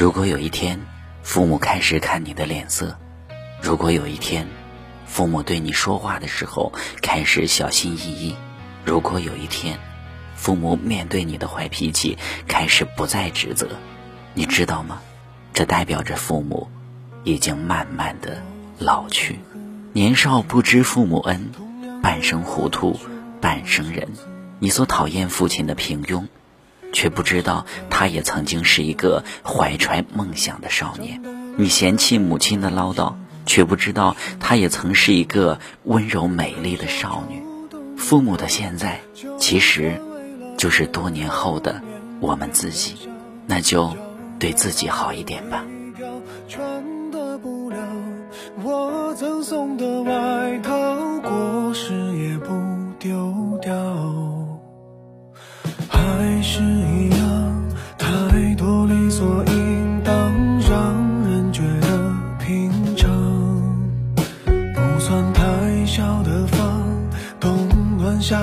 如果有一天，父母开始看你的脸色；如果有一天，父母对你说话的时候开始小心翼翼；如果有一天，父母面对你的坏脾气开始不再指责，你知道吗？这代表着父母已经慢慢的老去。年少不知父母恩，半生糊涂半生人。你所讨厌父亲的平庸。却不知道，他也曾经是一个怀揣梦想的少年。你嫌弃母亲的唠叨，却不知道，他也曾是一个温柔美丽的少女。父母的现在，其实，就是多年后的我们自己。那就对自己好一点吧。我赠送的外套，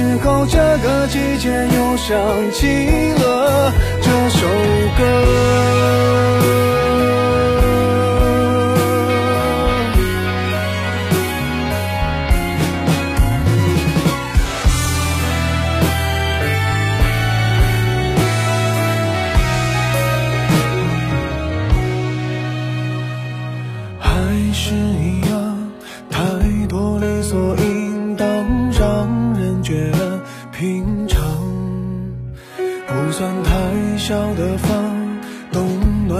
这时候，这个季节又想起了这首歌。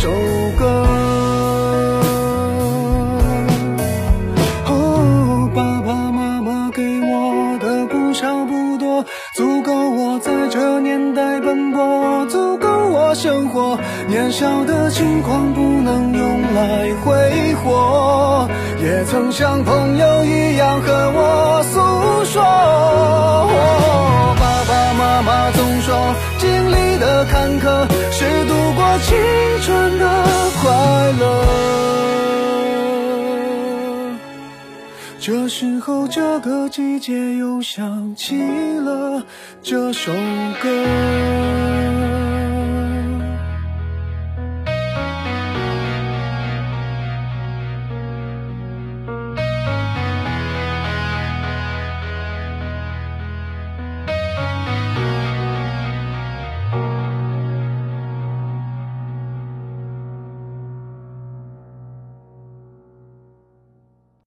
首歌。哦，爸爸妈妈给我的不少不多，足够我在这年代奔波，足够我生活。年少的轻狂不能用来挥霍，也曾像朋友一样这时候，这个季节又想起了这首歌。